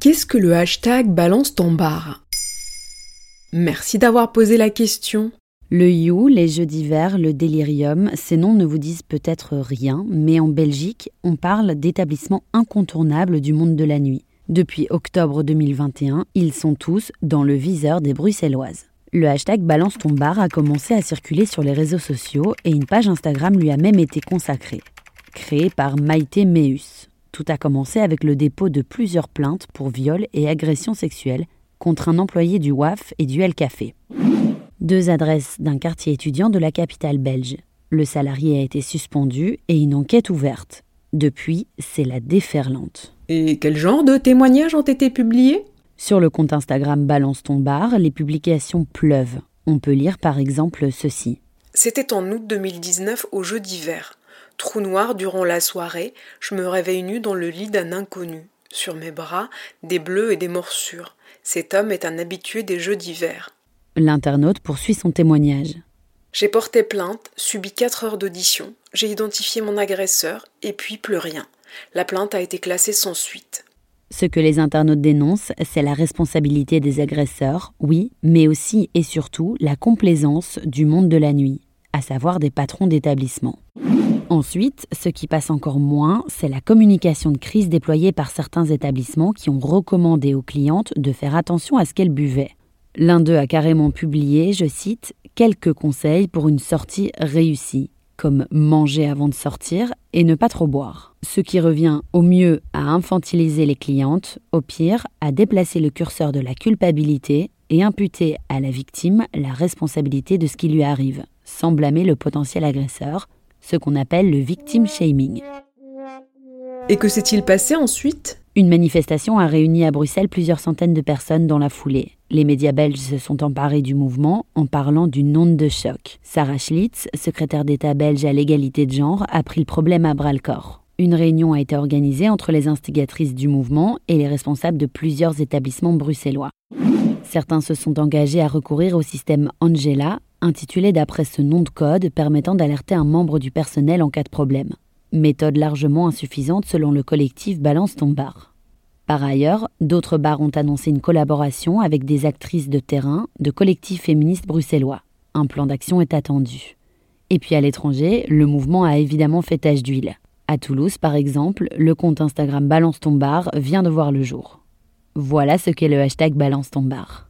Qu'est-ce que le hashtag balance ton bar? Merci d'avoir posé la question. Le You, les jeux d'hiver, le délirium, ces noms ne vous disent peut-être rien, mais en Belgique, on parle d'établissements incontournables du monde de la nuit. Depuis octobre 2021, ils sont tous dans le viseur des Bruxelloises. Le hashtag Balance ton bar a commencé à circuler sur les réseaux sociaux et une page Instagram lui a même été consacrée. Créée par Maïté Meus. Tout a commencé avec le dépôt de plusieurs plaintes pour viol et agression sexuelle contre un employé du WAF et du El Café. Deux adresses d'un quartier étudiant de la capitale belge. Le salarié a été suspendu et une enquête ouverte. Depuis, c'est la déferlante. Et quel genre de témoignages ont été publiés? Sur le compte Instagram Balance ton bar, les publications pleuvent. On peut lire par exemple ceci. C'était en août 2019 au jeu d'hiver. Trou noir durant la soirée, je me réveille nu dans le lit d'un inconnu. Sur mes bras, des bleus et des morsures. Cet homme est un habitué des jeux d'hiver. L'internaute poursuit son témoignage. J'ai porté plainte, subi quatre heures d'audition, j'ai identifié mon agresseur, et puis plus rien. La plainte a été classée sans suite. Ce que les internautes dénoncent, c'est la responsabilité des agresseurs, oui, mais aussi et surtout la complaisance du monde de la nuit, à savoir des patrons d'établissements. Ensuite, ce qui passe encore moins, c'est la communication de crise déployée par certains établissements qui ont recommandé aux clientes de faire attention à ce qu'elles buvaient. L'un d'eux a carrément publié, je cite, quelques conseils pour une sortie réussie comme manger avant de sortir et ne pas trop boire. Ce qui revient au mieux à infantiliser les clientes, au pire à déplacer le curseur de la culpabilité et imputer à la victime la responsabilité de ce qui lui arrive, sans blâmer le potentiel agresseur, ce qu'on appelle le victim shaming. Et que s'est-il passé ensuite? Une manifestation a réuni à Bruxelles plusieurs centaines de personnes dans la foulée. Les médias belges se sont emparés du mouvement en parlant d'une onde de choc. Sarah Schlitz, secrétaire d'État belge à l'égalité de genre, a pris le problème à bras le corps. Une réunion a été organisée entre les instigatrices du mouvement et les responsables de plusieurs établissements bruxellois. Certains se sont engagés à recourir au système Angela, intitulé d'après ce nom de code permettant d'alerter un membre du personnel en cas de problème. Méthode largement insuffisante selon le collectif Balance ton bar. Par ailleurs, d'autres bars ont annoncé une collaboration avec des actrices de terrain de collectifs féministes bruxellois. Un plan d'action est attendu. Et puis à l'étranger, le mouvement a évidemment fait tache d'huile. À Toulouse, par exemple, le compte Instagram Balance ton bar vient de voir le jour. Voilà ce qu'est le hashtag Balance ton bar.